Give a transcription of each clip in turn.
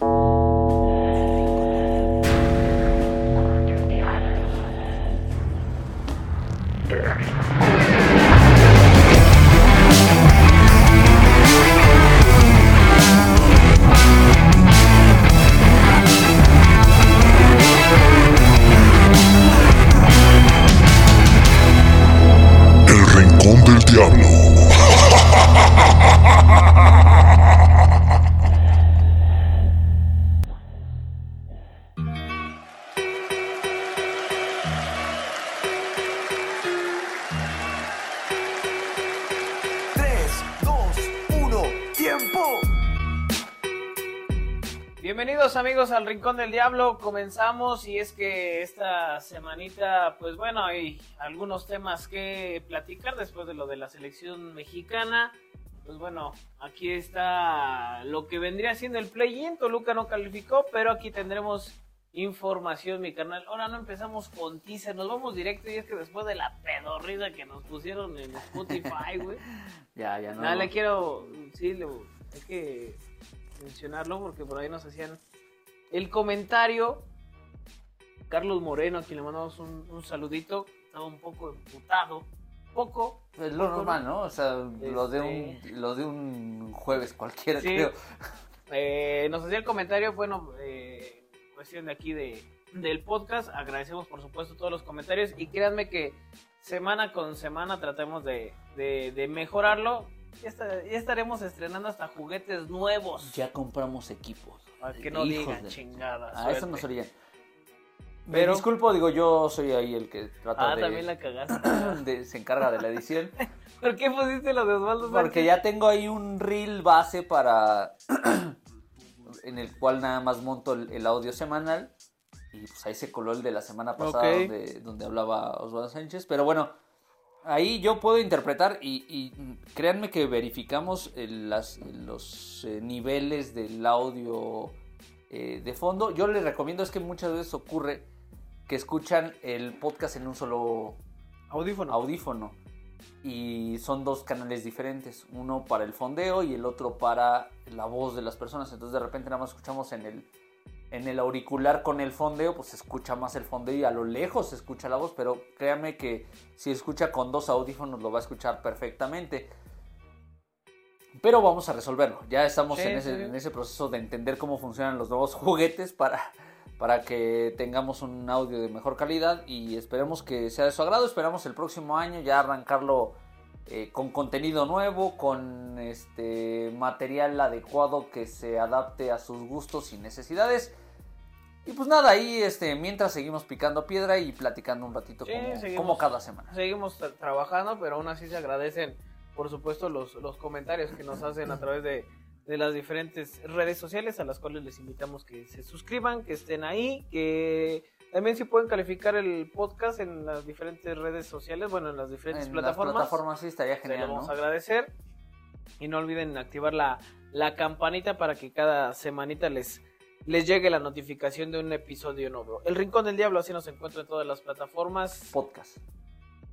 El Rincón del Diablo, comenzamos y es que esta semanita, pues bueno, hay algunos temas que platicar después de lo de la selección mexicana. Pues bueno, aquí está lo que vendría siendo el play-in, Toluca no calificó, pero aquí tendremos información, mi canal. Ahora no empezamos con teaser, nos vamos directo y es que después de la pedorrida que nos pusieron en Spotify, güey. Ya, ya no. Nada, le quiero, sí, le, hay que mencionarlo porque por ahí nos hacían el comentario. Carlos Moreno, a quien le mandamos un, un saludito, estaba un poco emputado, poco. Es lo poco, normal, ¿no? O sea, lo de Este- un lo de un jueves cualquiera, Sí. creo. Eh, nos hacía el comentario, bueno, eh, cuestión de aquí de, del podcast. Agradecemos por supuesto todos los comentarios y créanme que semana con semana tratemos de, de- de mejorarlo. Ya, está- ya estaremos estrenando hasta juguetes nuevos. Ya compramos equipos. Para que no Hijos digan de- chingada. A eso suerte. nos orillan. Me Pero- disculpo, digo, yo soy ahí el que trata Ah, de, también la cagaste. de- se encarga de la edición. ¿Por qué pusiste lo de Osvaldo Sánchez? Porque ya tengo ahí un reel base para. en el cual nada más monto el, el audio semanal. Y pues ahí se coló el de la semana pasada donde, donde hablaba Osvaldo Sánchez. Pero bueno, ahí yo puedo interpretar y, y, créanme que verificamos el- las- los eh, niveles del audio eh, de fondo. Yo les recomiendo, es que muchas veces ocurre que escuchan el podcast en un solo Audífono. audífono y son dos canales diferentes, uno para el fondeo y el otro para la voz de las personas. Entonces de repente nada más escuchamos en el en el auricular con el fondeo, pues se escucha más el fondeo y a lo lejos se escucha la voz, pero créanme que si escucha con dos audífonos lo va a escuchar perfectamente. Pero vamos a resolverlo. Ya estamos Sí, en, ese, sí. en ese proceso de entender cómo funcionan los nuevos juguetes para, para que tengamos un audio de mejor calidad y esperemos que sea de su agrado. Esperamos el próximo año ya arrancarlo eh, con contenido nuevo, con este material adecuado que se adapte a sus gustos y necesidades. Y pues nada, ahí este, mientras seguimos picando piedra y platicando un ratito Sí, como, seguimos. como cada semana. Seguimos tra- trabajando, pero aún así se agradecen, por supuesto, los, los comentarios que nos hacen a través de, de las diferentes redes sociales, a las cuales les invitamos que se suscriban, que estén ahí, que también si pueden calificar el podcast en las diferentes redes sociales, bueno, en las diferentes En plataformas. las plataformas sí estaría se genial, lo vamos ¿no? a agradecer. Y no olviden activar la, la campanita para que cada semanita les, les llegue la notificación de un episodio nuevo. El Rincón del Diablo así nos encuentra en todas las plataformas. Podcast.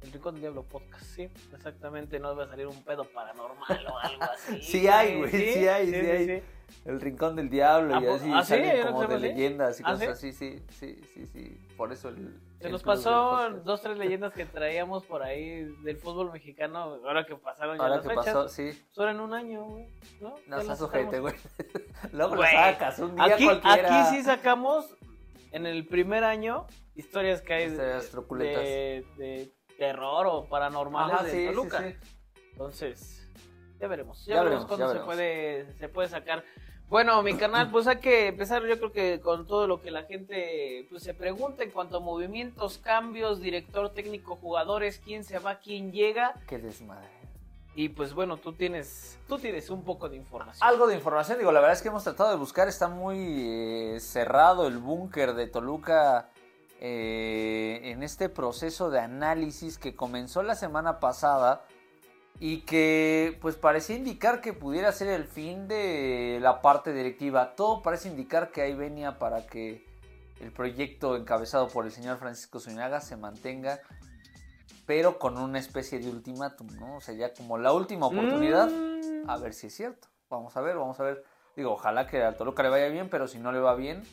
El Rincón del Diablo Podcast, sí, exactamente, no va a salir un pedo paranormal o algo así. Sí hay, güey, sí hay, sí hay. El Rincón del Diablo ¿A y así ah, sí? salen ¿Yo no como de leyendas y ¿Ah, cosas sí? así, sí, sí, sí, sí. Por eso el. Se el nos pasó dos, tres leyendas que traíamos por ahí del fútbol mexicano, ahora que pasaron ya Ahora las que fechas. pasó, sí. Solo en un año, güey, ¿no? No seas sacamos. güey. Luego lo sacas un día Aquí, cualquiera. aquí sí sacamos en el primer año historias que hay de, Historias truculentas. de, de terror o paranormales Ajá, de sí, Toluca. sí. Entonces, ya veremos. Ya, Ya veremos, veremos, cuándo ya se veremos. puede se puede sacar. Bueno, mi canal, pues hay que empezar yo creo que con todo lo que la gente pues se pregunta en cuanto a movimientos, cambios, director técnico, jugadores, quién se va, quién llega. Qué desmadre. Y pues bueno, tú tienes tú tienes un poco de información. Algo de información, digo, la verdad es que hemos tratado de buscar, está muy eh, cerrado el búnker de Toluca eh, en este proceso de análisis que comenzó la semana pasada y que pues parecía indicar que pudiera ser el fin de la parte directiva. Todo parece indicar que ahí venía para que el proyecto encabezado por el señor Francisco Zúñiga se mantenga, pero con una especie de ultimátum, ¿no? O sea, ya como la última oportunidad Mm. a ver si es cierto. Vamos a ver, vamos a ver Digo, ojalá que al Toluca le vaya bien, pero si no le va bien,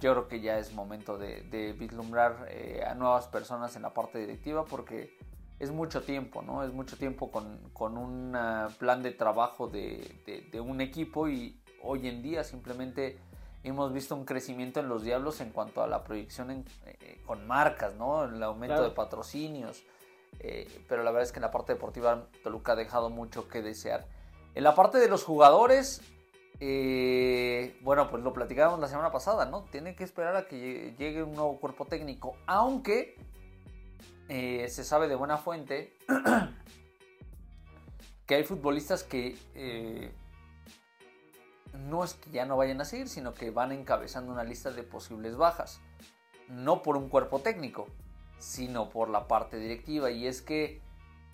yo creo que ya es momento de, vislumbrar eh, a nuevas personas en la parte directiva porque es mucho tiempo, ¿no? Es mucho tiempo con, un ah, plan de trabajo de, un equipo y hoy en día simplemente hemos visto un crecimiento en los Diablos en cuanto a la proyección eh, con marcas, ¿no? El aumento de patrocinios. Eh, pero la verdad es que en la parte deportiva Toluca ha dejado mucho que desear. En la parte de los jugadores, eh, bueno, pues lo platicábamos la semana pasada, ¿no? Tiene que esperar a que llegue un nuevo cuerpo técnico, aunque eh, se sabe de buena fuente que hay futbolistas que eh, no es que ya no vayan a seguir, sino que van encabezando una lista de posibles bajas. No por un cuerpo técnico, sino por la parte directiva. Y es que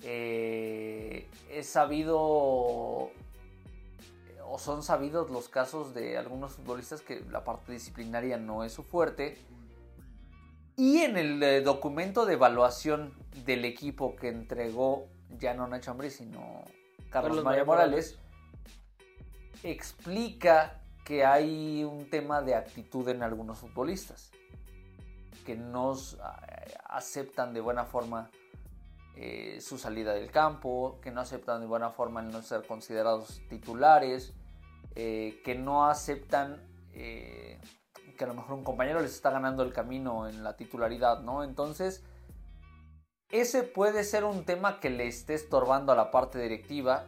he sabido o son sabidos los casos de algunos futbolistas que la parte disciplinaria no es su fuerte. Y en el eh, documento de evaluación del equipo que entregó ya no Nacho Ambrí, sino Carlos, María Morales, explica que hay un tema de actitud en algunos futbolistas, que no eh, aceptan de buena forma eh, su salida del campo, que no aceptan de buena forma el no ser considerados titulares, eh, que no aceptan eh, que a lo mejor un compañero les está ganando el camino en la titularidad, ¿no? Entonces, ese puede ser un tema que le esté estorbando a la parte directiva,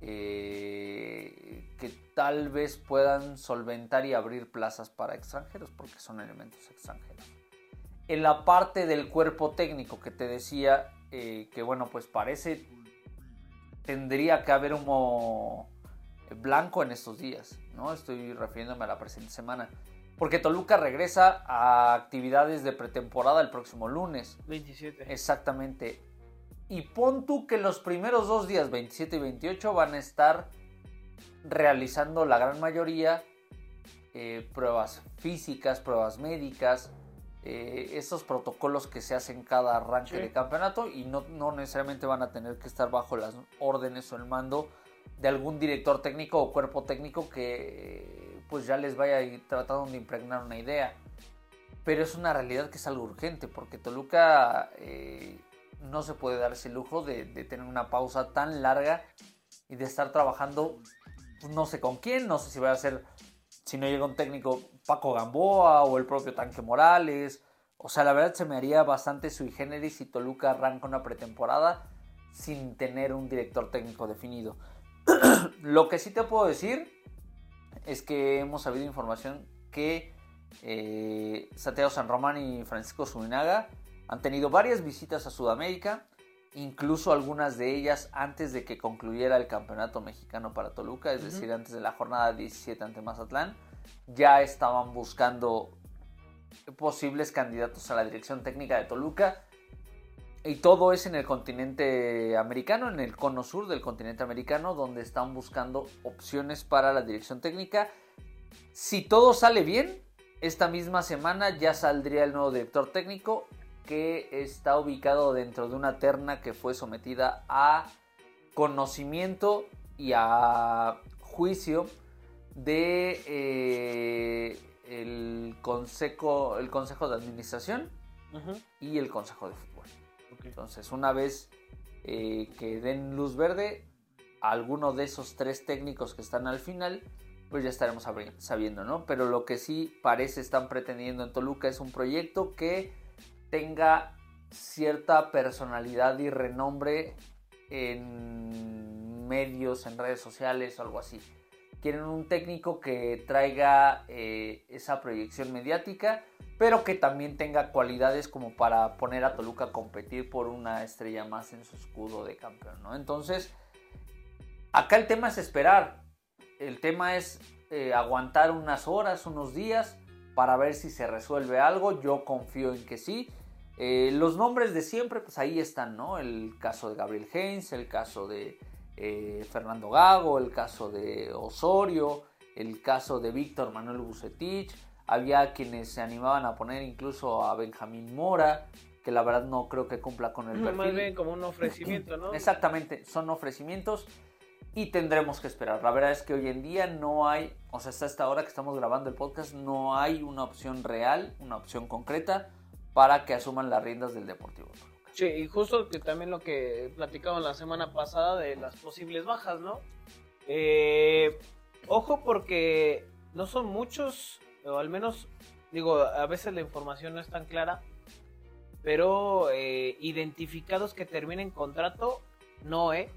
que tal vez puedan solventar y abrir plazas para extranjeros, porque son elementos extranjeros. En la parte del cuerpo técnico que te decía, eh, que bueno, pues parece tendría que haber un blanco en estos días, ¿no? Estoy refiriéndome a la presente semana. Porque Toluca regresa a actividades de pretemporada el próximo lunes. 27. Exactamente. Y pon tú que los primeros dos días, 27 y 28, van a estar realizando la gran mayoría eh, pruebas físicas, pruebas médicas, eh, esos protocolos que se hacen cada arranque de campeonato y no, necesariamente van a tener que estar bajo las órdenes o el mando de algún director técnico o cuerpo técnico que pues ya les vaya tratando de impregnar una idea. Pero es una realidad que es algo urgente porque Toluca eh, no se puede dar ese lujo de, tener una pausa tan larga y de estar trabajando pues, no sé con quién, no sé si va a ser si no llega un técnico Paco Gamboa o el propio Tanque Morales. O sea, la verdad se me haría bastante sui generis si Toluca arranca una pretemporada sin tener un director técnico definido. Lo que sí te puedo decir es que hemos sabido información que eh, Santiago San Román y Francisco Zuninaga han tenido varias visitas a Sudamérica, incluso algunas de ellas antes de que concluyera el campeonato mexicano para Toluca, es decir, antes de la jornada 17 ante Mazatlán ya estaban buscando posibles candidatos a la dirección técnica de Toluca. Y todo es en el continente americano, en el cono sur del continente americano, donde están buscando opciones para la dirección técnica. Si todo sale bien, esta misma semana ya saldría el nuevo director técnico que está ubicado dentro de una terna que fue sometida a conocimiento y a juicio de eh, el consejo el consejo de administración y el consejo de fútbol. Entonces una vez eh, que den luz verde a alguno de esos tres técnicos que están al final pues ya estaremos sabiendo no pero lo que sí parece están pretendiendo en Toluca es un proyecto que tenga cierta personalidad y renombre en medios en redes sociales o algo así quieren un técnico que traiga eh, esa proyección mediática, pero que también tenga cualidades como para poner a Toluca a competir por una estrella más en su escudo de campeón, ¿no? Entonces, acá el tema es esperar, el tema es eh, aguantar unas horas, unos días, para ver si se resuelve algo, yo confío en que sí. Eh, los nombres de siempre, pues ahí están, ¿no? El caso de Gabriel Heinz, el caso de eh, Fernando Gago, el caso de Osorio, el caso de Víctor Manuel Bucetich. Había quienes se animaban a poner incluso a Benjamín Mora, que la verdad no creo que cumpla con el perfil. Más bien como un ofrecimiento, ¿no? Exactamente, son ofrecimientos. Y tendremos que esperar. La verdad es que hoy en día no hay, o sea, hasta esta hora que estamos grabando el podcast, no hay una opción real, una opción concreta para que asuman las riendas del Deportivo. Sí, y justo que también lo que platicamos la semana pasada de las posibles bajas, ¿no? Eh, ojo porque no son muchos, o al menos, digo, a veces la información no es tan clara, pero eh, identificados que terminen contrato, no, ¿eh?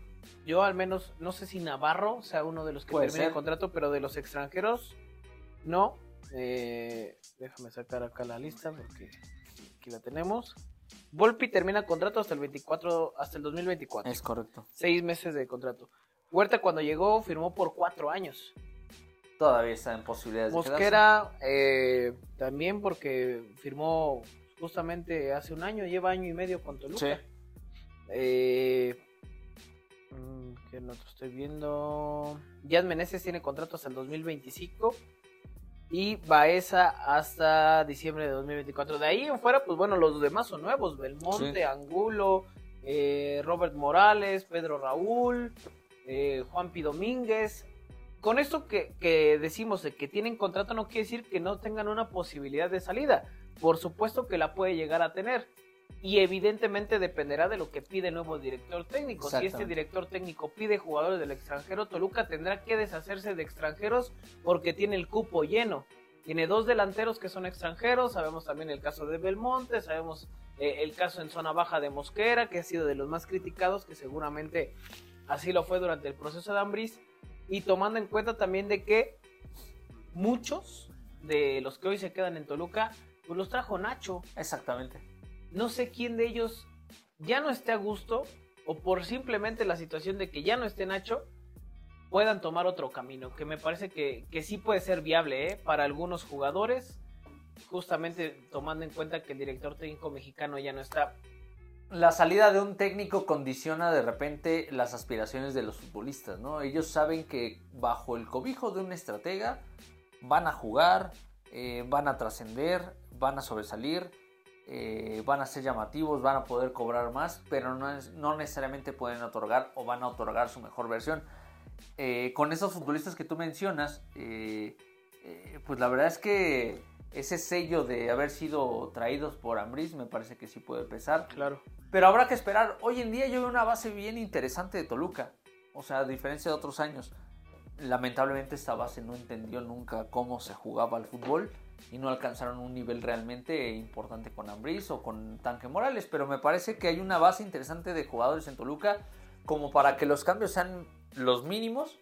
Yo al menos, no sé si Navarro sea uno de los que termine ser. contrato, pero de los extranjeros, no. Eh, déjame sacar acá la lista porque aquí la tenemos. Volpi termina contrato hasta el 24, hasta el 2024. Es correcto. Seis meses de contrato. Huerta cuando llegó firmó por cuatro años. Todavía está en posibilidades. Mosquera eh, también porque firmó justamente hace un año, lleva año y medio con Toluca. Sí. Eh, ¿Qué otro estoy viendo? Jan Meneses tiene contrato hasta el 2025 y Baeza hasta diciembre de 2024. De ahí en fuera, pues bueno, los demás son nuevos: Belmonte, Sí. Angulo, eh, Robert Morales, Pedro Raúl, eh, Juanpi Domínguez. Con esto que, que decimos de que tienen contrato no quiere decir que no tengan una posibilidad de salida. Por supuesto que la puede llegar a tener. Y evidentemente dependerá de lo que pide el nuevo director técnico. Si este director técnico pide jugadores del extranjero, Toluca tendrá que deshacerse de extranjeros porque tiene el cupo lleno. Tiene dos delanteros que son extranjeros, sabemos también el caso de Belmonte, sabemos eh, el caso en zona baja de Mosquera, que ha sido de los más criticados, que seguramente así lo fue durante el proceso de Ambris. Y tomando en cuenta también de que muchos de los que hoy se quedan en Toluca, pues los trajo Nacho Exactamente. No sé quién de ellos ya no esté a gusto o por simplemente la situación de que ya no esté Nacho puedan tomar otro camino, que me parece que, que sí puede ser viable ¿eh? para algunos jugadores, justamente tomando en cuenta que el director técnico mexicano ya no está. La salida de un técnico condiciona de repente las aspiraciones de los futbolistas, ¿no? Ellos saben que bajo el cobijo de un estratega van a jugar, eh, van a trascender, van a sobresalir, eh, van a ser llamativos, van a poder cobrar más, pero no, es- no necesariamente pueden otorgar o van a otorgar su mejor versión. Eh, con esos futbolistas que tú mencionas, eh, eh, pues la verdad es que ese sello de haber sido traídos por Ambris me parece que sí puede pesar. Claro. Pero habrá que esperar. Hoy en día yo veo una base bien interesante de Toluca. O sea, a diferencia de otros años. Lamentablemente esta base no entendió nunca cómo se jugaba al fútbol y no alcanzaron un nivel realmente importante con Ambris o con Tanque Morales. Pero me parece que hay una base interesante de jugadores en Toluca como para que los cambios sean los mínimos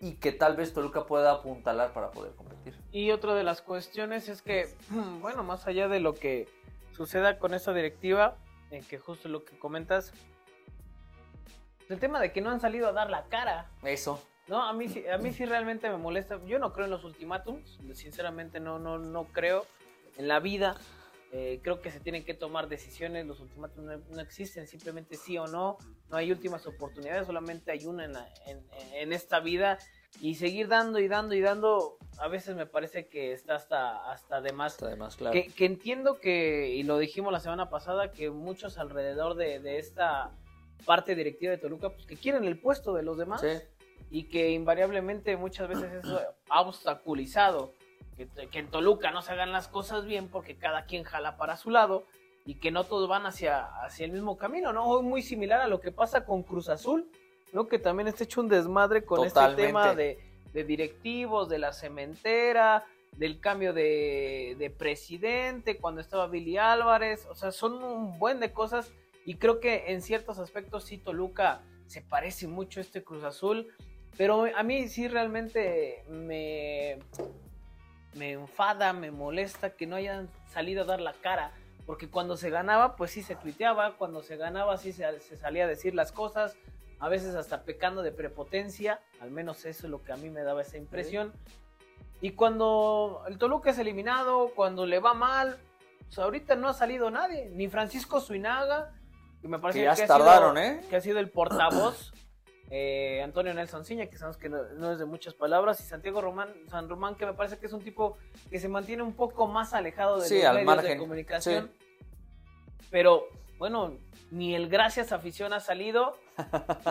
y que tal vez Toluca pueda apuntalar para poder competir. Y otra de las cuestiones es que, bueno, más allá de lo que suceda con esta directiva, en que justo lo que comentas, el tema de que no han salido a dar la cara. Eso. No, a mí, sí- a mí sí realmente me molesta. Yo no creo en los ultimátums, sinceramente no, no, no creo en la vida. Eh, creo que se tienen que tomar decisiones, los ultimátums no, no existen, simplemente sí o no. No hay últimas oportunidades, solamente hay una en, la- en- en esta vida. Y seguir dando y dando y dando, a veces me parece que está hasta, hasta de más. Está de más claro. Que, que entiendo que, y lo dijimos la semana pasada, que muchos alrededor de, de esta parte directiva de Toluca, pues que quieren el puesto de los demás Sí. Y que invariablemente muchas veces eso ha obstaculizado que, que en Toluca no se hagan las cosas bien porque cada quien jala para su lado y que no todos van hacia, hacia el mismo camino, ¿no? Hoy muy similar a lo que pasa con Cruz Azul, ¿no? Que también está hecho un desmadre con Totalmente. este tema de, de directivos, de la cementera, del cambio de, de presidente, cuando estaba Billy Álvarez, o sea, son un buen de cosas y creo que en ciertos aspectos sí Toluca se parece mucho a este Cruz Azul, pero a mí sí realmente me, me enfada, me molesta que no hayan salido a dar la cara, porque cuando se ganaba pues sí se tuiteaba, cuando se ganaba sí se, se salía a decir las cosas, a veces hasta pecando de prepotencia, al menos eso es lo que a mí me daba esa impresión. Y cuando el Toluca es eliminado, cuando le va mal, pues ahorita no ha salido nadie, ni Francisco Suinaga, que me parece Que ya ha tardaron, sido, ¿eh? que ha sido el portavoz, eh, Antonio Nelson Ciña, que sabemos que no, no es de muchas palabras, y Santiago Román, San Román, que me parece que es un tipo que se mantiene un poco más alejado de Sí, los al medios de margen, comunicación. Pero, bueno, ni el gracias afición ha salido,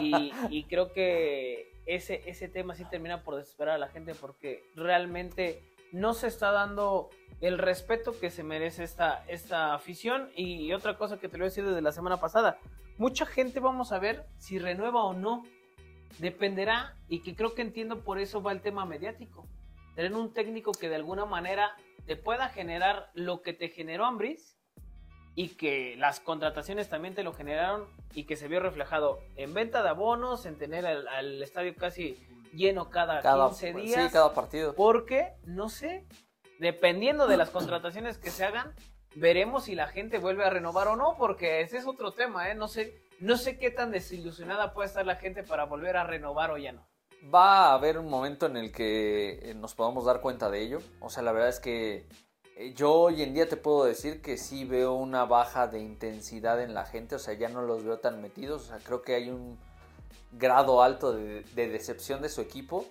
Y, y creo que ese, ese tema sí termina por desesperar a la gente porque realmente no se está dando el respeto que se merece esta, esta afición. Y otra cosa que te lo voy a decir desde la semana pasada, mucha gente vamos a ver si renueva o no. Dependerá, y que creo que entiendo por eso va el tema mediático. Tener un técnico que de alguna manera te pueda generar lo que te generó Ambris y que las contrataciones también te lo generaron y que se vio reflejado en venta de abonos, en tener al, al estadio casi lleno cada, Cada, 15 días. sí, cada partido. Porque, no sé, dependiendo de las contrataciones que se hagan, veremos si la gente vuelve a renovar o no, porque ese es otro tema, ¿eh? No sé, no sé qué tan desilusionada puede estar la gente para volver a renovar o ya no. Va a haber un momento en el que eh, nos podamos dar cuenta de ello. O sea, la verdad es que eh, yo hoy en día te puedo decir que sí veo una baja de intensidad en la gente. O sea, ya no los veo tan metidos. O sea, creo que hay un grado alto de, de decepción de su equipo.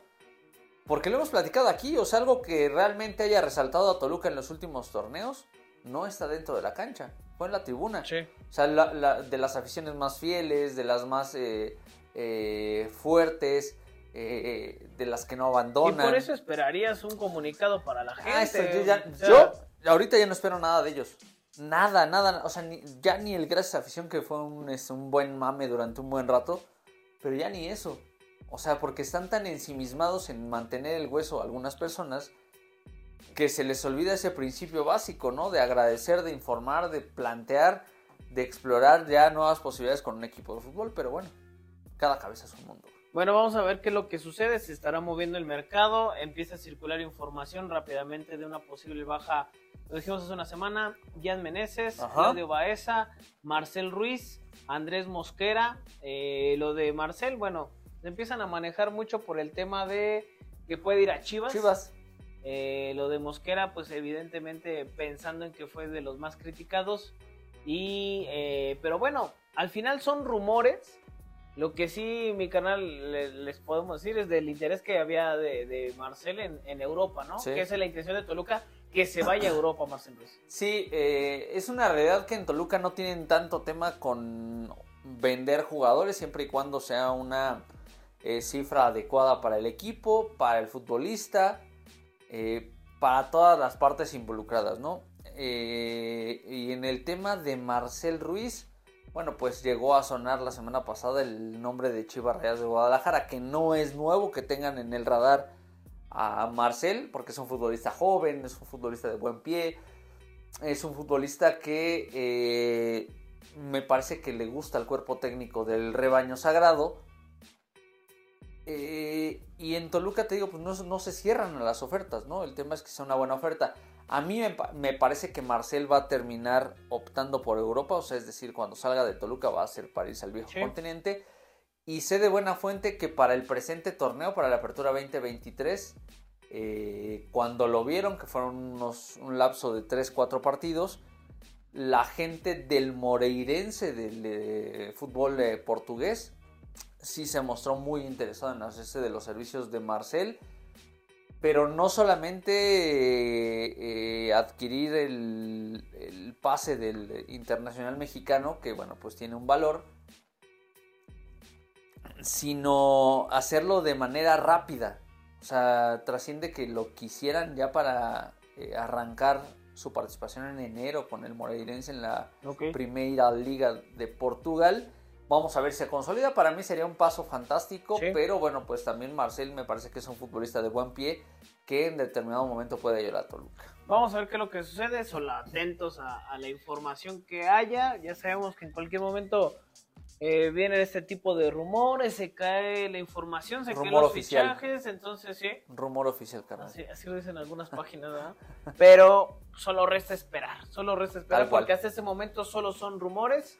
Porque lo hemos platicado aquí. O sea, algo que realmente haya resaltado a Toluca en los últimos torneos no está dentro de la cancha. Fue en la tribuna. O sea, la- la- de las aficiones más fieles, de las más eh, eh, fuertes, eh, de las que no Y abandonan. por eso esperarías un comunicado para la gente. Ah, esto yo, ya- o sea, yo ahorita ya no espero nada de ellos. Nada, nada. O sea, ni- ya ni el gracias a afición que fue un, es un buen mame durante un buen rato. Pero ya ni eso. O sea, porque están tan ensimismados en mantener el hueso a algunas personas que se les olvida ese principio básico, ¿no? De agradecer, de informar, de plantear, de explorar ya nuevas posibilidades con un equipo de fútbol. Pero bueno, cada cabeza es un mundo. Bueno, vamos a ver qué es lo que sucede. Se estará moviendo el mercado. Empieza a circular información rápidamente de una posible baja. Lo dijimos hace una semana. Jan Meneses, Ajá. Claudio Baeza, Marcel Ruiz, Andrés Mosquera. Eh, lo de Marcel, bueno, empiezan a manejar mucho por el tema de que puede ir a Chivas. Chivas. Eh, lo de Mosquera, pues evidentemente pensando en que fue de los más criticados. Y, eh, pero bueno, al final son rumores. Lo que sí, mi canal le- les podemos decir es del interés que había de, de Marcel en, en Europa, ¿no? Sí. Que esa es la intención de Toluca, que se vaya a Europa, Marcel Ruiz. Sí, eh, es una realidad que en Toluca no tienen tanto tema con vender jugadores siempre y cuando sea una cifra adecuada para el equipo, para el futbolista, eh, para todas las partes involucradas, ¿no? Eh, y en el tema de Marcel Ruiz, bueno, pues llegó a sonar la semana pasada el nombre de Chivas Reales de Guadalajara, que no es nuevo que tengan en el radar a Marcel, porque es un futbolista joven, es un futbolista de buen pie, es un futbolista que eh, me parece que le gusta el cuerpo técnico del rebaño sagrado. Y en Toluca te digo, pues no, no se cierran a las ofertas, ¿no? El tema es que sea una buena oferta. A mí me, pa- me parece que Marcel va a terminar optando por Europa, o sea, es decir, cuando salga de Toluca va a ser para irse al viejo Sí. continente. Y sé de buena fuente que para el presente torneo, para la apertura 2023, eh, cuando lo vieron, que fueron unos, un lapso de 3-4 partidos, la gente del Moreirense del eh, fútbol eh, portugués sí se mostró muy interesado en hacerse de los servicios de Marcel, pero no solamente eh, adquirir el, el pase del internacional mexicano, que bueno, pues tiene un valor, sino hacerlo de manera rápida. O sea, trasciende que lo quisieran ya para eh, arrancar su participación en enero con el Moreirense en la Primera Liga de Portugal. Vamos a ver si se consolida. Para mí sería un paso fantástico, Sí. pero bueno, pues también Marcel me parece que es un futbolista de buen pie que en determinado momento puede ayudar a Toluca. Vamos a ver qué es lo que sucede, solo atentos a, a la información que haya. Ya sabemos que en cualquier momento eh, vienen este tipo de rumores, se cae la información, se caen los oficial. fichajes, entonces sí. Rumor oficial, carnal. Así, así lo dicen algunas páginas, ¿verdad? Pero solo resta esperar, solo resta esperar Tal cual. porque hasta ese momento solo son rumores.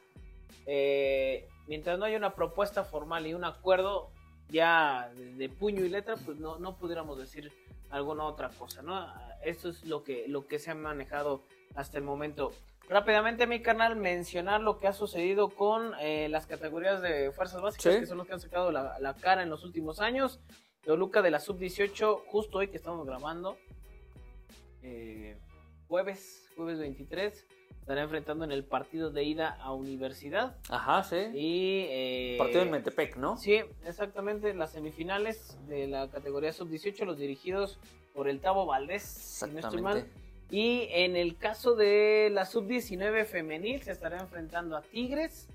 Eh, mientras no haya una propuesta formal y un acuerdo ya de, puño y letra, pues no, no pudiéramos decir alguna otra cosa, ¿no? Esto es lo que, lo que se ha manejado hasta el momento. Rápidamente, mi canal, mencionar lo que ha sucedido con eh, las categorías de fuerzas básicas, Sí. que son los que han sacado la, la cara en los últimos años. Toluca de la sub-18, justo hoy que estamos grabando, eh, jueves, jueves 23. Estará enfrentando en el partido de ida a Universidad. Ajá, sí. Y, eh, Partido en Metepec, ¿no? Sí, exactamente, las semifinales de la categoría sub-18, los dirigidos por el Tavo Valdés, si no estoy mal. Y en el caso de la sub-19 femenil, se estará enfrentando a Tigres.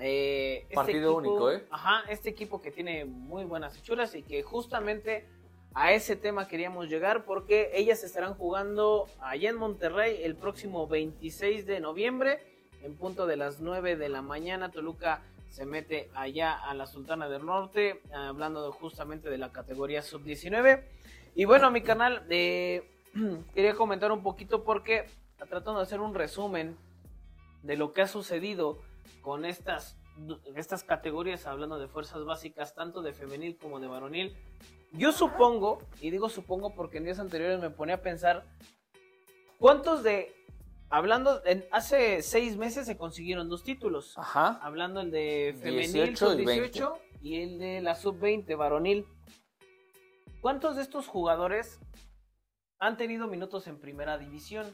Eh, este Partido único, ¿eh? Ajá, este equipo que tiene muy buenas hechuras y que justamente a ese tema queríamos llegar porque ellas estarán jugando allá en Monterrey el próximo 26 de noviembre en punto de las 9 de la mañana. Toluca se mete allá a la Sultana del Norte, hablando justamente de la categoría sub-19. Y bueno, mi canal, eh, quería comentar un poquito porque tratando de hacer un resumen de lo que ha sucedido con estas, estas categorías, hablando de fuerzas básicas, tanto de femenil como de varonil. Yo supongo, y digo supongo porque en días anteriores me ponía a pensar, ¿cuántos de, hablando, en, hace seis meses se consiguieron dos títulos? Ajá. Hablando el de femenil 18 y sub-18 y el de la sub-20 varonil. ¿Cuántos de estos jugadores han tenido minutos en primera división?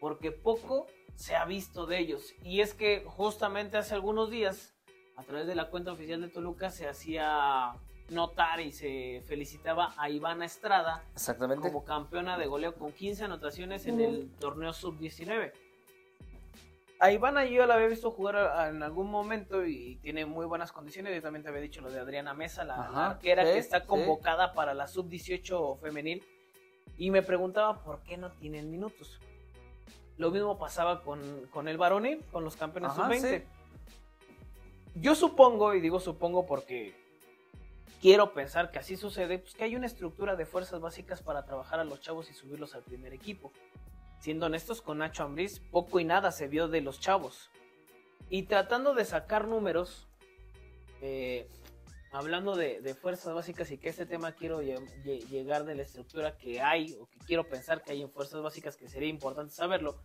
Porque poco se ha visto de ellos. Y es que justamente hace algunos días, a través de la cuenta oficial de Toluca, se hacía notar y se felicitaba a Ivana Estrada Exactamente. como campeona de goleo con 15 anotaciones en el torneo sub-19. A Ivana yo la había visto jugar a- en algún momento y tiene muy buenas condiciones. Yo también te había dicho lo de Adriana Mesa, la, Ajá, arquera sí, que está sí. convocada para la sub-18 femenil. Y me preguntaba por qué no tienen minutos. Lo mismo pasaba con, con el varonil, con los campeones Ajá, sub-20. sí. Yo supongo, y digo supongo porque quiero pensar que así sucede, pues que hay una estructura de fuerzas básicas para trabajar a los chavos y subirlos al primer equipo. Siendo honestos con Nacho Ambriz, poco y nada se vio de los chavos. Y tratando de sacar números, eh, hablando de, de fuerzas básicas y que este tema quiero lle- lle- llegar de la estructura que hay, o que quiero pensar que hay en fuerzas básicas, que sería importante saberlo.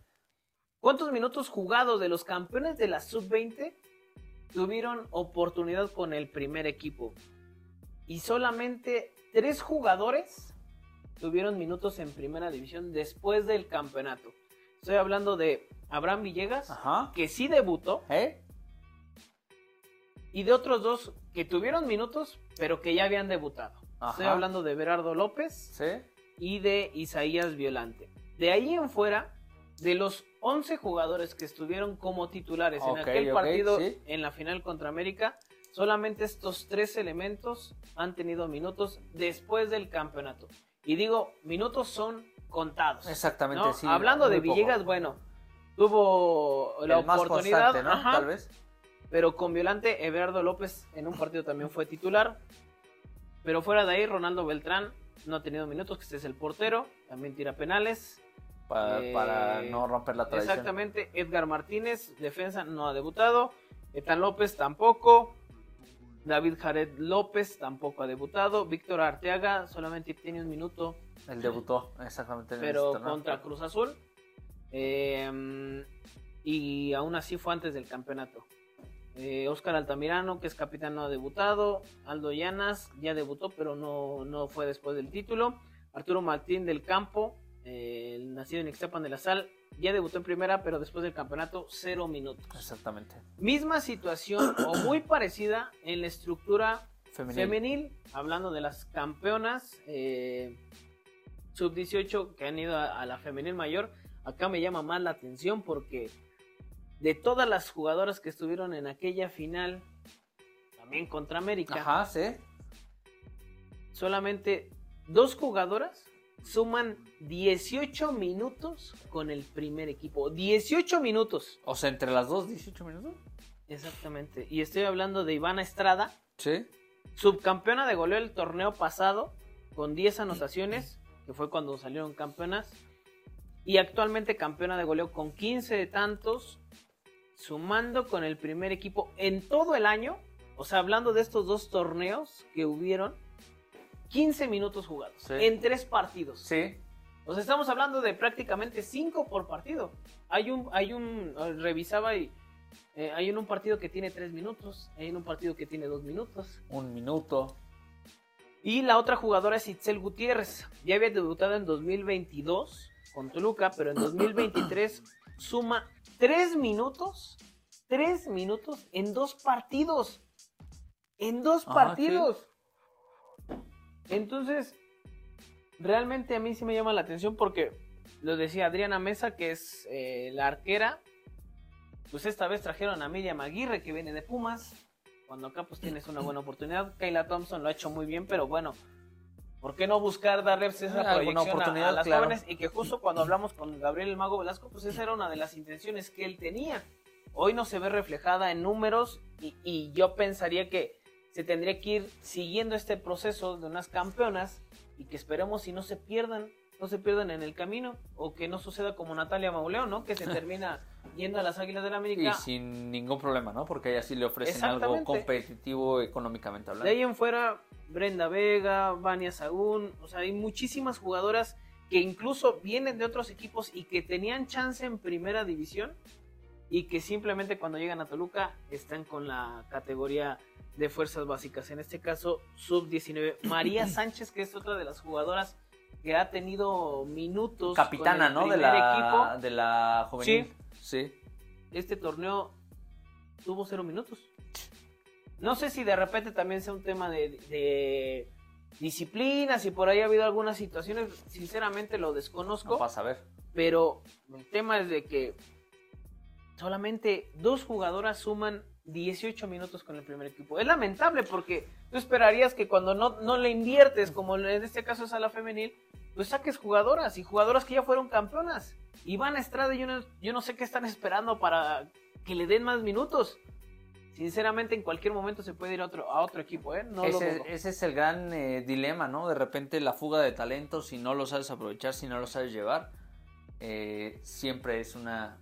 ¿Cuántos minutos jugados de los campeones de la sub-20 tuvieron oportunidad con el primer equipo? Y solamente tres jugadores tuvieron minutos en primera división después del campeonato. Estoy hablando de Abraham Villegas, Ajá. que sí debutó, ¿Eh? y de otros dos que tuvieron minutos, pero que ya habían debutado. Estoy hablando de Berardo López ¿Sí? y de Isaías Violante. De ahí en fuera, de los 11 jugadores que estuvieron como titulares en aquel partido sí. en la final contra América, solamente estos tres elementos han tenido minutos después del campeonato. Y digo, minutos son contados. Exactamente, ¿no? sí. Hablando de poco. Villegas, bueno, tuvo la El oportunidad, ¿no? ajá, Tal vez. pero con Violante, Everardo López en un partido también fue titular. Pero fuera de ahí, Ronaldo Beltrán no ha tenido minutos, que este es el portero, también tira penales. Para, Eh, para no romper la tradición. Exactamente, Edgar Martínez, defensa, no ha debutado. Etan López tampoco. David Jared López tampoco ha debutado. Víctor Arteaga solamente tiene un minuto, Él debutó, exactamente. en pero contra Cruz Azul. Eh, y aún así fue antes del campeonato. Eh, Oscar Altamirano, que es capitán, no ha debutado. Aldo Llanas ya debutó, pero no, no fue después del título. Arturo Martín del Campo, eh, nacido en Ixtapan de la Sal, ya debutó en primera, pero después del campeonato, cero minutos. Exactamente. Misma situación o muy parecida en la estructura Femenil. femenil, hablando de las campeonas eh, sub-18 que han ido a, a la femenil mayor, acá me llama más la atención porque de todas las jugadoras que estuvieron en aquella final, también contra América, Ajá, sí. solamente dos jugadoras suman 18 minutos con el primer equipo. 18 minutos. O sea, entre las dos, 18 minutos. Exactamente. Y estoy hablando de Ivana Estrada, Sí. subcampeona de goleo el torneo pasado con 10 anotaciones, que fue cuando salieron campeonas, y actualmente campeona de goleo con 15 de tantos, sumando con el primer equipo en todo el año, o sea, hablando de estos dos torneos que hubieron, 15 minutos jugados Sí. en tres partidos. Sí. O sea, estamos hablando de prácticamente 5 por partido. Hay un, hay un, eh, revisaba y eh, hay en un partido que tiene 3 minutos, hay en un partido que tiene 2 minutos. Un minuto. Y la otra jugadora es Itzel Gutiérrez. Ya había debutado en 2022 con Toluca, pero en 2023 suma tres minutos, tres minutos en dos partidos. En dos Ajá, partidos. Entonces, realmente a mí sí me llama la atención porque lo decía Adriana Mesa, que es eh, la arquera. Pues esta vez trajeron a Miriam Aguirre, que viene de Pumas. Cuando acá pues tienes una buena oportunidad. Kayla Thompson lo ha hecho muy bien, pero bueno, ¿por qué no buscar darles esa Ah, a- oportunidad, a, las claro. jóvenes? Y que justo cuando hablamos con Gabriel el Mago Velasco, pues esa era una de las intenciones que él tenía. Hoy no se ve reflejada en números y, y yo pensaría que se tendría que ir siguiendo este proceso de unas campeonas y que esperemos si no se pierdan, no se pierdan en el camino o que no suceda como Natalia Mauleo, ¿no? Que se termina yendo a las Águilas del Y América. sin ningún problema, ¿no? Porque ahí sí le ofrecen algo competitivo económicamente hablando. De ahí en fuera, Brenda Vega, Vania Sagún, o sea, hay muchísimas jugadoras que incluso vienen de otros equipos y que tenían chance en primera división y que simplemente cuando llegan a Toluca están con la categoría de fuerzas básicas. En este caso, sub-19. María Sánchez, que es otra de las jugadoras que ha tenido minutos. Capitana, con el ¿no? De la, equipo. de la juvenil. Sí. Este torneo tuvo cero minutos. No sé si de repente también sea un tema de, de disciplina, si por ahí ha habido algunas situaciones, sinceramente lo desconozco, No pasa a ver. pero el tema es de que solamente dos jugadoras suman 18 minutos con el primer equipo. Es lamentable porque tú esperarías que cuando no, no le inviertes, como en este caso es a la femenil, pues saques jugadoras y jugadoras que ya fueron campeonas. Iván Estrada, yo no, yo no sé qué están esperando para que le den más minutos. Sinceramente, en cualquier momento se puede ir a otro, a otro equipo, ¿eh? No lo ese, dudo. ese es el gran eh, dilema, ¿no? De repente la fuga de talentos, si no lo sabes aprovechar, si no lo sabes llevar, eh, siempre es una,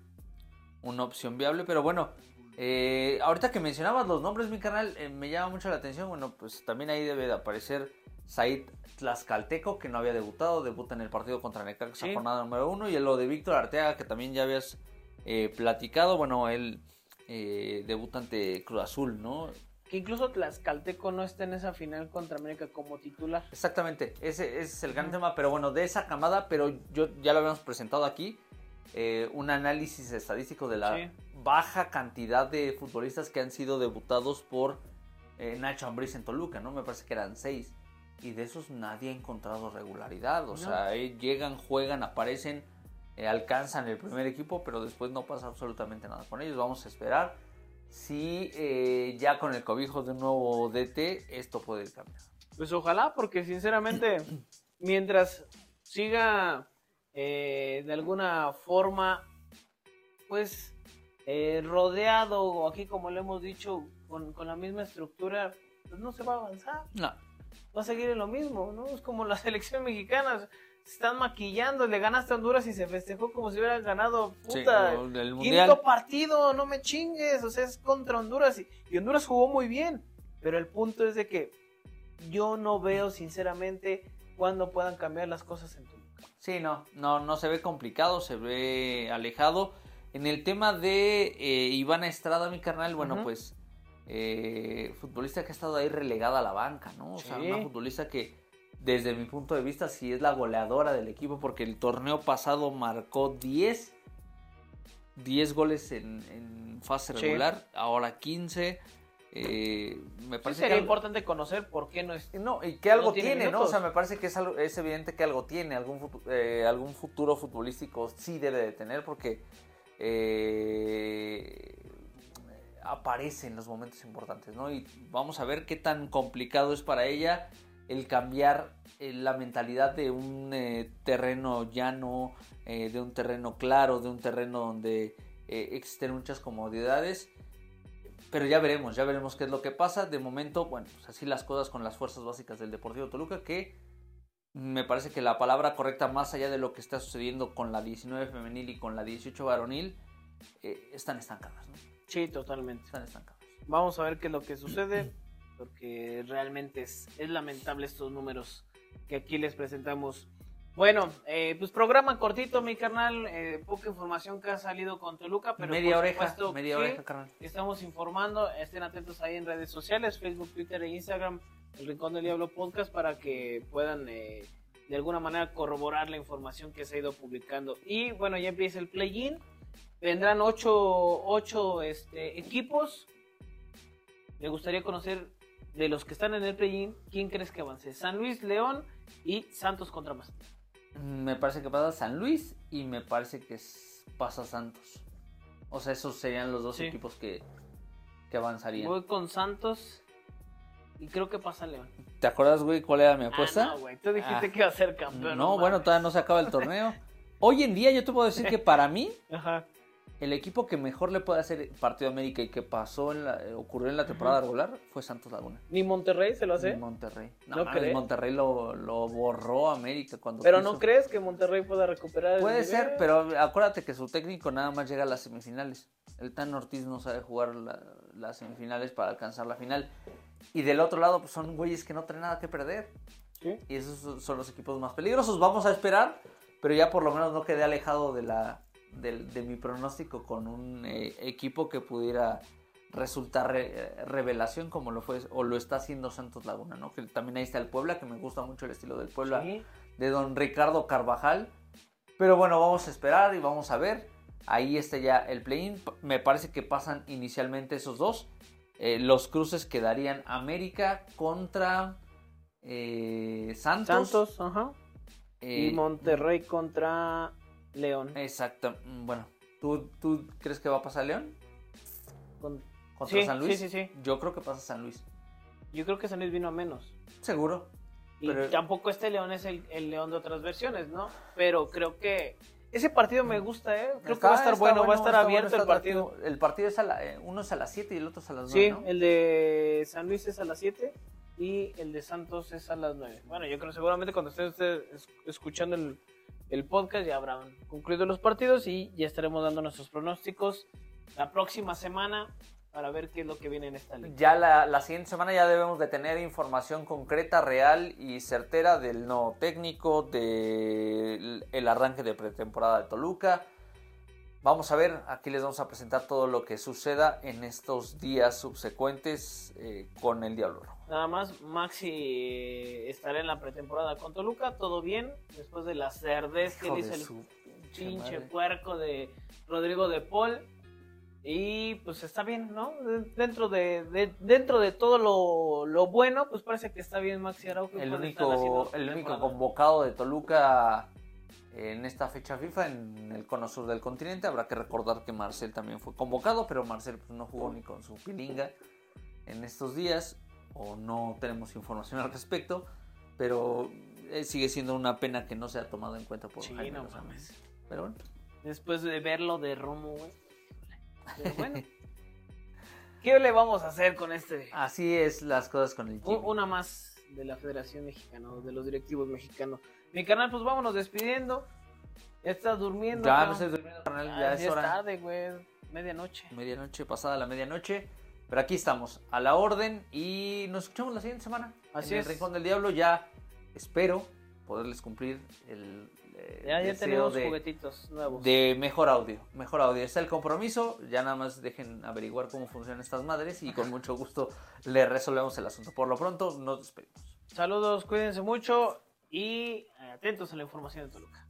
una opción viable. Pero bueno, eh, ahorita que mencionabas los nombres, mi canal, eh, me llama mucho la atención. Bueno, pues también ahí debe de aparecer Said Tlaxcalteco, que no había debutado, debuta en el partido contra Necaxa, Sí. jornada número uno. Y lo de Víctor Arteaga, que también ya habías eh, platicado, bueno, él eh, debuta ante Cruz Azul, ¿no? Que incluso Tlaxcalteco no está en esa final contra América como titular. Exactamente, ese, ese es el gran tema, pero bueno, de esa camada, pero yo ya lo habíamos presentado aquí, eh, un análisis estadístico de la Sí. baja cantidad de futbolistas que han sido debutados por eh, Nacho Ambriz en Toluca, ¿no? Me parece que eran seis, y de esos nadie ha encontrado regularidad, o No. sea, eh, llegan, juegan, aparecen, eh, alcanzan el primer equipo, pero después no pasa absolutamente nada con ellos, vamos a esperar. Si ya con el cobijo de un nuevo DT, esto puede ir cambiando. Pues ojalá, porque sinceramente, mientras siga eh, de alguna forma, pues eh, rodeado, o aquí como le hemos dicho, con, con la misma estructura, pues no se va a avanzar. No, Va a seguir en lo mismo, ¿no? Es como la selección mexicana, se están maquillando, le ganaste a Honduras y se festejó como si hubieran ganado, puta, o del quinto partido, no me chingues, o sea, es contra Honduras y, y Honduras jugó muy bien, pero el punto es de que yo no veo sinceramente cuándo puedan cambiar las cosas en Toluca. Sí, no, no, no se ve complicado, se ve alejado. En el tema de eh, Ivana Estrada, mi carnal, bueno, pues eh, futbolista que ha estado ahí relegada a la banca, ¿no? O sea, una futbolista que desde mi punto de vista sí es la goleadora del equipo porque el torneo pasado marcó 10, 10 goles en, en fase Sí. regular, ahora 15. Eh, me Sí, parece sería que importante conocer por qué no es. no, y que algo No tiene tiene, ¿no? O sea, me parece que es, algo- es evidente que algo tiene, algún, futu- eh, algún futuro futbolístico sí debe de tener porque eh, aparece en los momentos importantes, ¿no? Y vamos a ver qué tan complicado es para ella el cambiar eh, la mentalidad de un eh, terreno llano, eh, de un terreno claro, de un terreno donde eh, existen muchas comodidades. Pero ya veremos, ya veremos qué es lo que pasa. De momento, bueno, pues así las cosas con las fuerzas básicas del Deportivo Toluca, que me parece que la palabra correcta, más allá de lo que está sucediendo con la 19 femenil y con la 18 varonil, eh, están estancadas, ¿no? Sí, totalmente. Están estancadas. Vamos a ver qué es lo que sucede, porque realmente es, es lamentable estos números que aquí les presentamos. Bueno, eh, pues programa cortito, mi carnal, eh, poca información que ha salido con Toluca, pero media por oreja, media oreja, carnal. Estamos informando, estén atentos ahí en redes sociales, Facebook, Twitter e Instagram, el Rincón del Diablo Podcast, para que puedan eh, de alguna manera corroborar la información que se ha ido publicando. Y bueno, ya empieza el play-in, Vendrán ocho, ocho este, equipos. Me gustaría conocer de los que están en el play-in, ¿quién crees que avance? San Luis, León y Santos contra Mazatlán. Me parece que pasa San Luis y me parece que pasa Santos. O sea, esos serían los dos Sí. equipos que, que avanzarían. Voy con Santos y creo que pasa León. ¿Te acuerdas, güey, cuál era mi Ah, apuesta? no, güey, tú dijiste Ah. que iba a ser campeón. no, bueno, mames. todavía no se acaba el torneo. Hoy en día yo te puedo decir que para mí Ajá. El equipo que mejor le puede hacer partido a América y que pasó en la, eh, ocurrió en la temporada regular fue Santos Laguna. Ni Monterrey se lo hace. Y Monterrey. No, ¿No mames? Monterrey lo, lo borró a América cuando Pero quiso. ¿no crees que Monterrey pueda recuperar el Puede ser, pero acuérdate que su técnico nada más llega a las semifinales. El Tan Ortiz no sabe jugar la- las semifinales para alcanzar la final. Y del otro lado, pues son güeyes que no traen nada que perder. Sí. Y esos son los equipos más peligrosos. Vamos a esperar, pero ya por lo menos no quedé alejado de la de, mi pronóstico con un eh, equipo que pudiera resultar re- eh, revelación como lo fue o lo está haciendo Santos Laguna, ¿no? Que también ahí está el Puebla, que me gusta mucho el estilo del Puebla Sí. de don Ricardo Carvajal. Pero bueno, vamos a esperar y vamos a ver. Ahí está ya el play-in. Me parece que pasan inicialmente esos dos. Eh, los cruces quedarían América contra eh, Santos. Santos, ajá. Eh, y Monterrey contra León. Exacto. Mm, Bueno, ¿tú, ¿tú crees que va a pasar León Con- contra Sí, San Luis? sí, sí, sí. Yo creo que pasa San Luis. Yo creo que San Luis vino a menos. Seguro. Y Pero- tampoco este León es el, el León de otras versiones, ¿no? Pero creo que ese partido me gusta, ¿eh? Creo que va a estar bueno, va a estar abierto bueno, el partido. El partido es a la, eh, uno es a las 7 y el otro es a las 9, Sí, ¿no? el de San Luis es a las 7 y el de Santos es a las 9. Bueno, yo creo seguramente cuando estén ustedes es- escuchando el, el podcast ya habrán concluido los partidos y ya estaremos dando nuestros pronósticos la próxima semana para ver qué es lo que viene en esta liga. Ya la, la siguiente semana ya debemos de tener información concreta, real y certera del nuevo técnico, del el arranque de pretemporada de Toluca. Vamos a ver, aquí les vamos a presentar todo lo que suceda en estos días subsecuentes eh, con el Diablo. Nada más, Maxi estará en la pretemporada con Toluca, todo bien, después de la cerdez que hizo el pinche puerco de Rodrigo de Paul. Y pues está bien, ¿no? De- Dentro de, de- dentro de todo lo, lo bueno, pues parece que está bien Maxi Araujo. El único, el único convocado de Toluca en esta fecha FIFA en el cono sur del continente. Habrá que recordar que Marcel también fue convocado, pero Marcel pues, no jugó ni con su pilinga en estos días, o no tenemos información al respecto, pero eh, sigue siendo una pena que no sea tomado en cuenta por Sí, Jaime no Lozano. mames. Pero bueno, Después de verlo de Romo, güey. Pero bueno. ¿Qué le vamos a hacer con este? así es las cosas con el Jimmy. Una más de la Federación Mexicana, de los directivos mexicanos. Mi canal, pues vámonos despidiendo. Ya estás durmiendo. Ya cabrón. estoy durmiendo, carnal, Ah, ya es hora. tarde, güey. Medianoche. Medianoche, pasada la medianoche. Pero aquí estamos, a la orden. Y nos escuchamos la siguiente semana. Así en es. el Rincón del Diablo. Ya espero poderles cumplir el eh, Ya, ya tenemos de, juguetitos nuevos. de mejor audio. Mejor audio. Está el compromiso. Ya nada más dejen averiguar cómo funcionan estas madres. Y con mucho gusto le resolvemos el asunto. Por lo pronto, nos despedimos. Saludos, cuídense mucho y atentos a la información de Toluca.